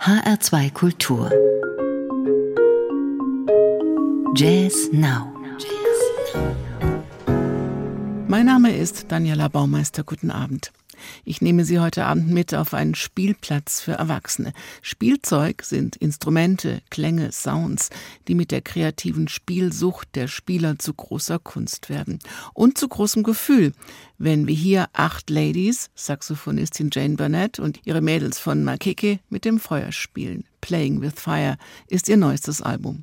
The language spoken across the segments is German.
HR2 Kultur Jazz Now Mein Name ist Daniela Baumeister. Guten Abend. Ich nehme Sie heute Abend mit auf einen Spielplatz für Erwachsene. Spielzeug sind Instrumente, Klänge, Sounds, die mit der kreativen Spielsucht der Spieler zu großer Kunst werden. Und zu großem Gefühl, wenn wir hier acht Ladies, Saxophonistin Jane Burnett und ihre Mädels von Makeke mit dem Feuer spielen. Playing with Fire ist ihr neuestes Album.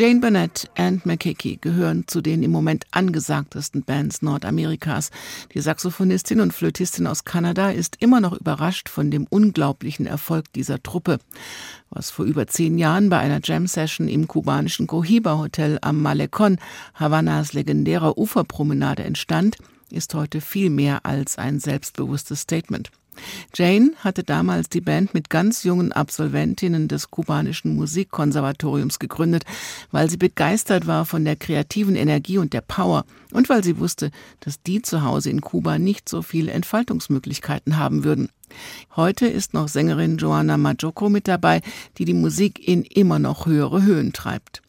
Jane Burnett and McKickey gehören zu den im Moment angesagtesten Bands Nordamerikas. Die Saxophonistin und Flötistin aus Kanada ist immer noch überrascht von dem unglaublichen Erfolg dieser Truppe. Was vor über zehn Jahren bei einer Jam-Session im kubanischen Cohiba Hotel am Malecon, Havanas legendärer Uferpromenade entstand, ist heute viel mehr als ein selbstbewusstes Statement. Jane hatte damals die Band mit ganz jungen Absolventinnen des kubanischen Musikkonservatoriums gegründet, weil sie begeistert war von der kreativen Energie und der Power und weil sie wusste, dass die zu Hause in Kuba nicht so viele Entfaltungsmöglichkeiten haben würden. Heute ist noch Sängerin Joanna Majoko mit dabei, die die Musik in immer noch höhere Höhen treibt.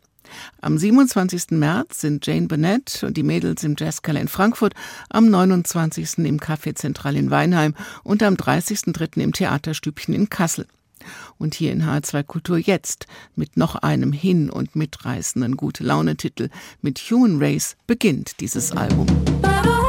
Am 27. März sind Jane Burnett und die Mädels im Jazzkeller in Frankfurt, am 29. im Café Zentral in Weinheim und am 30.3. im Theaterstübchen in Kassel. Und hier in H2 Kultur jetzt mit noch einem hin- und mitreißenden Gute-Laune-Titel mit Human Race beginnt dieses Album. Musik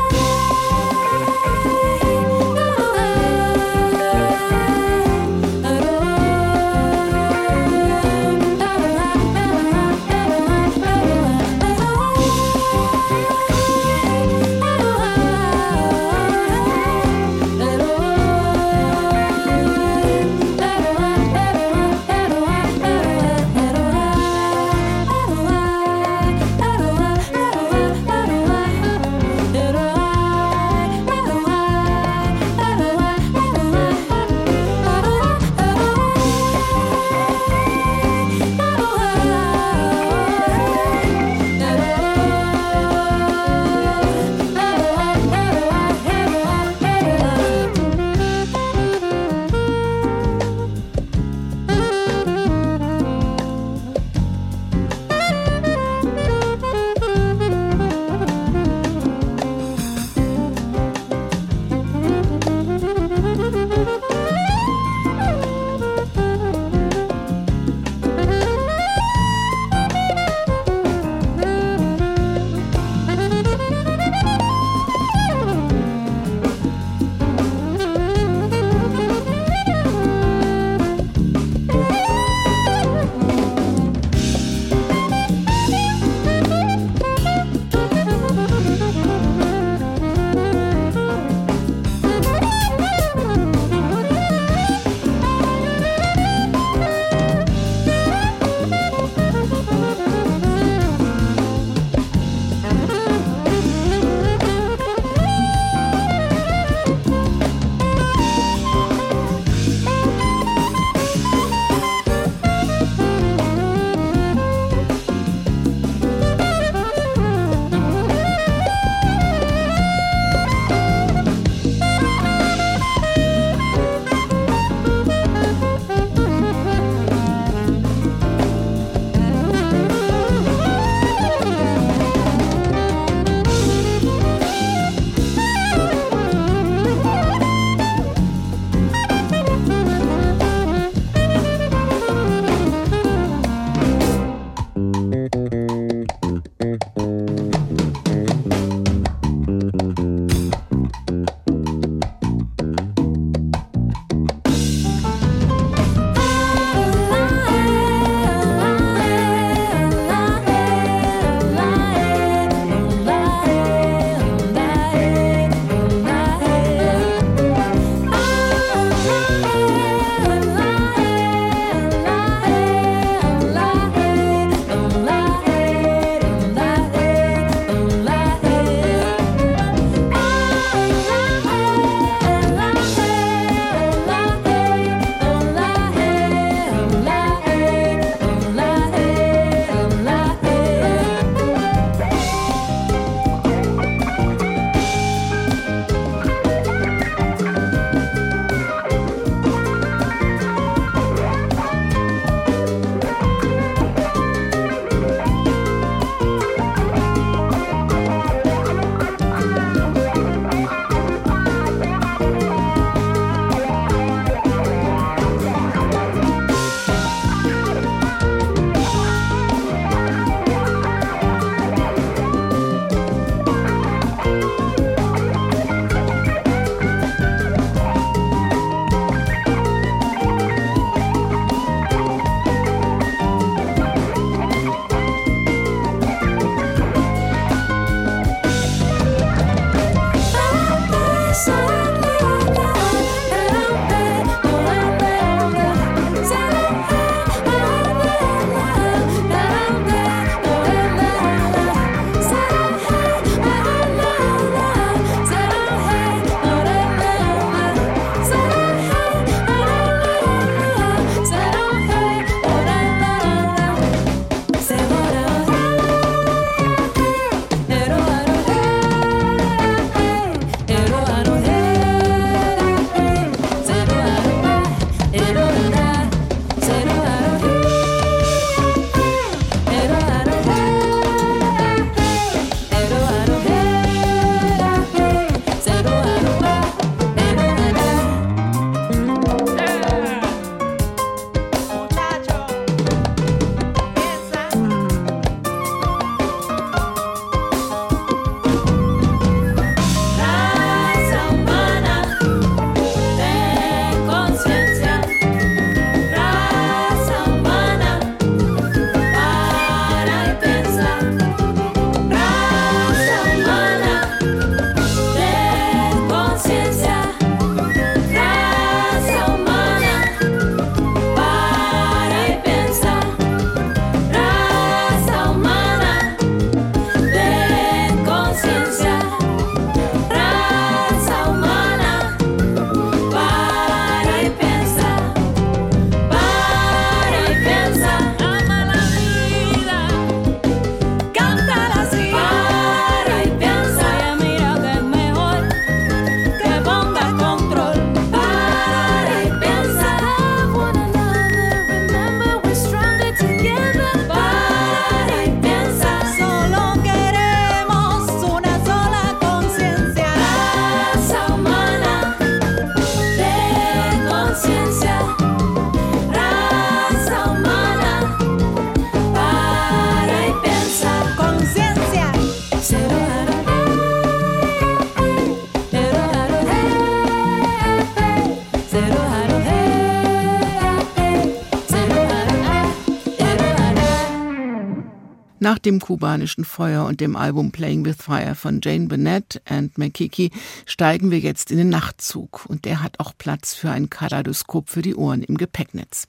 Nach dem kubanischen Feuer und dem Album Playing with Fire von Jane Bennett and Makiki steigen wir jetzt in den Nachtzug und der hat auch Platz für ein Kaleidoskop für die Ohren im Gepäcknetz.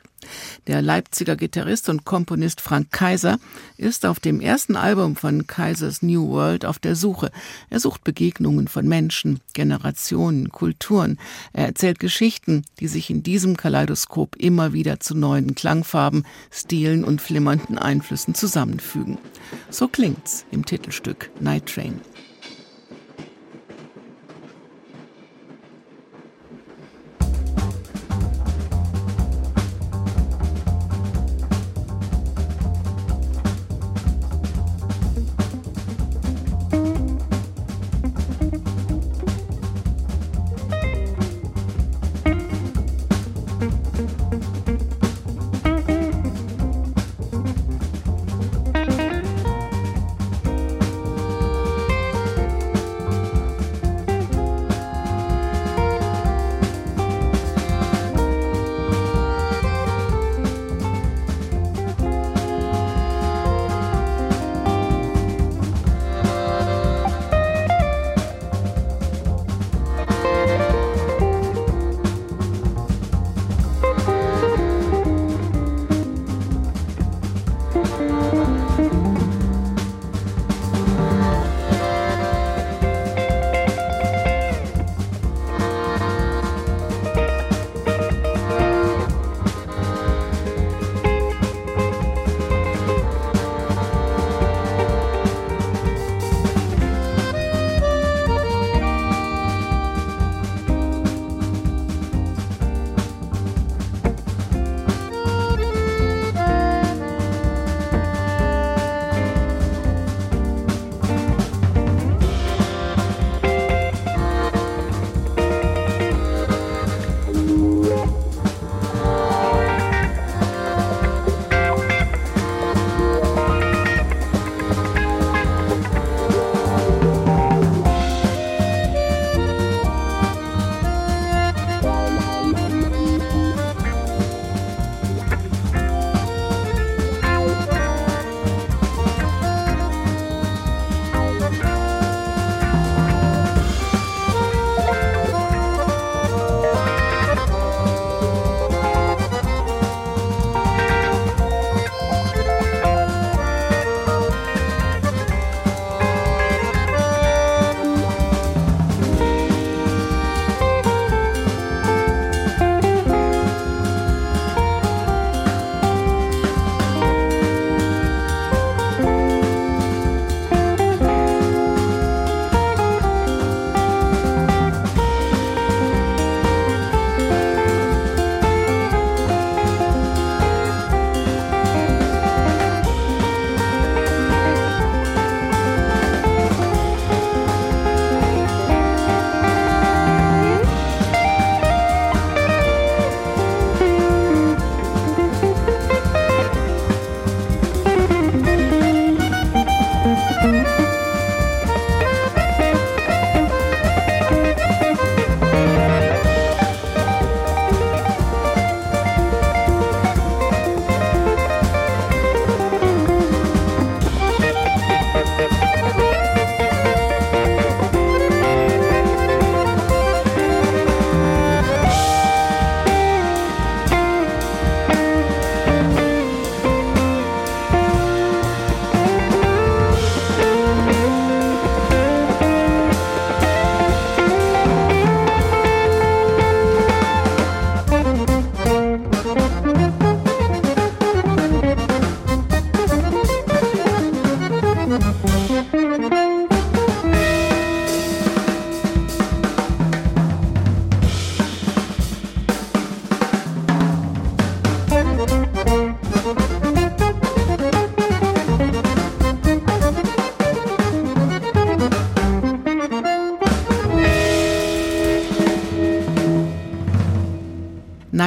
Der Leipziger Gitarrist und Komponist Frank Kaiser ist auf dem ersten Album von Kaisers New World auf der Suche. Er sucht Begegnungen von Menschen, Generationen, Kulturen. Er erzählt Geschichten, die sich in diesem Kaleidoskop immer wieder zu neuen Klangfarben, Stilen und flimmernden Einflüssen zusammenfügen. So klingt's im Titelstück Night Train.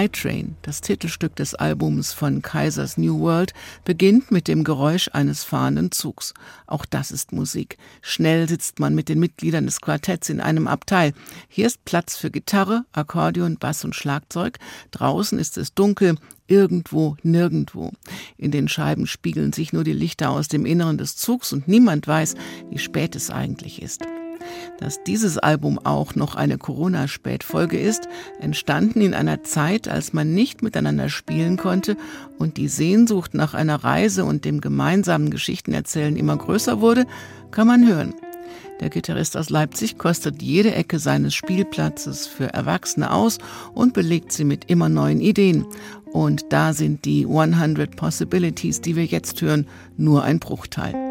Night Train, das Titelstück des Albums von Kaisers New World, beginnt mit dem Geräusch eines fahrenden Zugs. Auch das ist Musik. Schnell sitzt man mit den Mitgliedern des Quartetts in einem Abteil. Hier ist Platz für Gitarre, Akkordeon, Bass und Schlagzeug. Draußen ist es dunkel. irgendwo, nirgendwo. In den Scheiben spiegeln sich nur die Lichter aus dem Inneren des Zugs und niemand weiß, wie spät es eigentlich ist. Dass dieses Album auch noch eine Corona-Spätfolge ist, entstanden in einer Zeit, als man nicht miteinander spielen konnte und die Sehnsucht nach einer Reise und dem gemeinsamen Geschichtenerzählen immer größer wurde, kann man hören. Der Gitarrist aus Leipzig kostet jede Ecke seines Spielplatzes für Erwachsene aus und belegt sie mit immer neuen Ideen. Und da sind die 100 Possibilities, die wir jetzt hören, nur ein Bruchteil.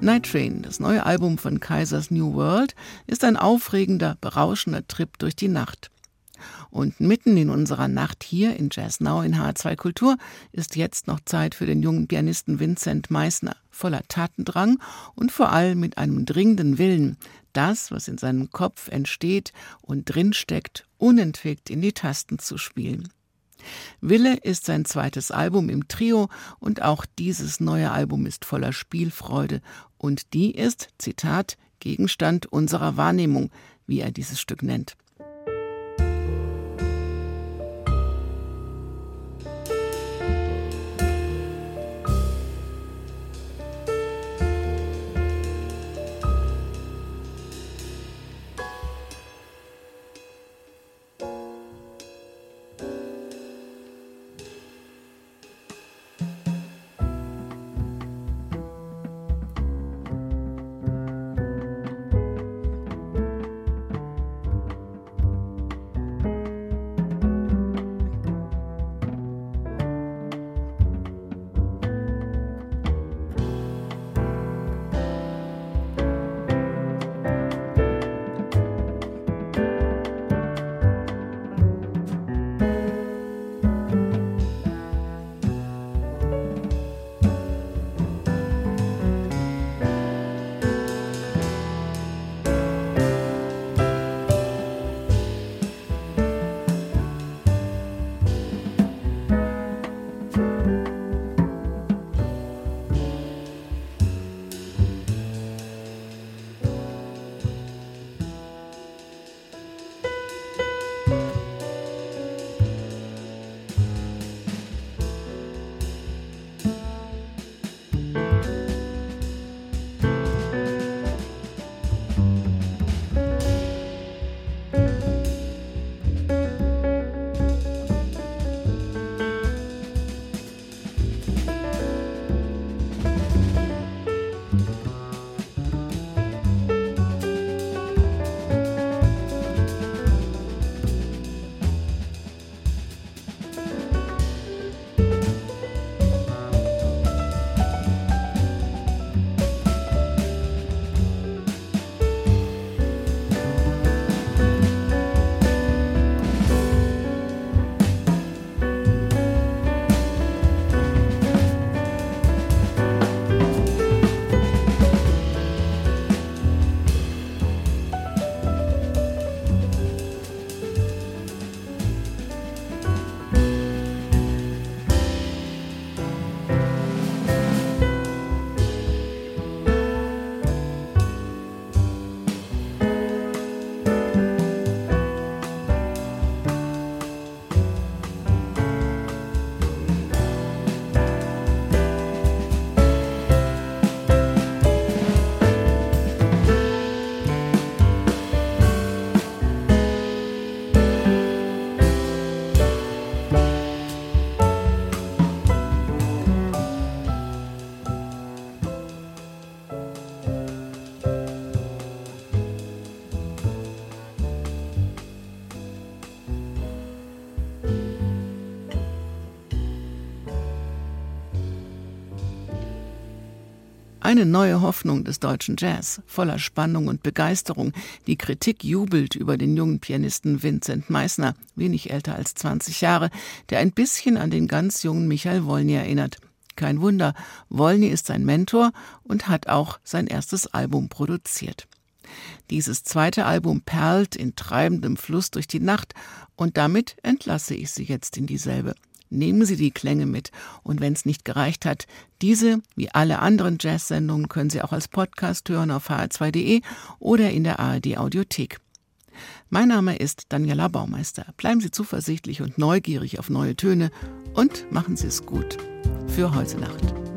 Night Train, das neue Album von Kaisers New World, ist ein aufregender, berauschender Trip durch die Nacht. Und mitten in unserer Nacht hier in Jazz Now in H2 Kultur ist jetzt noch Zeit für den jungen Pianisten Vincent Meissner, voller Tatendrang und vor allem mit einem dringenden Willen, das, was in seinem Kopf entsteht und drinsteckt, unentwegt in die Tasten zu spielen. Wille ist sein zweites Album im Trio und auch dieses neue Album ist voller Spielfreude und die ist, Zitat, Gegenstand unserer Wahrnehmung, wie er dieses Stück nennt. Eine neue Hoffnung des deutschen Jazz, voller Spannung und Begeisterung. Die Kritik jubelt über den jungen Pianisten Vincent Meissner, wenig älter als 20 Jahre, der ein bisschen an den ganz jungen Michael Wolny erinnert. Kein Wunder, Wolny ist sein Mentor und hat auch sein erstes Album produziert. Dieses zweite Album perlt in treibendem Fluss durch die Nacht und damit entlasse ich Sie jetzt in dieselbe. Nehmen Sie die Klänge mit. Und wenn es nicht gereicht hat, diese, wie alle anderen Jazz-Sendungen, können Sie auch als Podcast hören auf hr2.de oder in der ARD Audiothek. Mein Name ist Daniela Baumeister. Bleiben Sie zuversichtlich und neugierig auf neue Töne und machen Sie es gut. Für heute Nacht.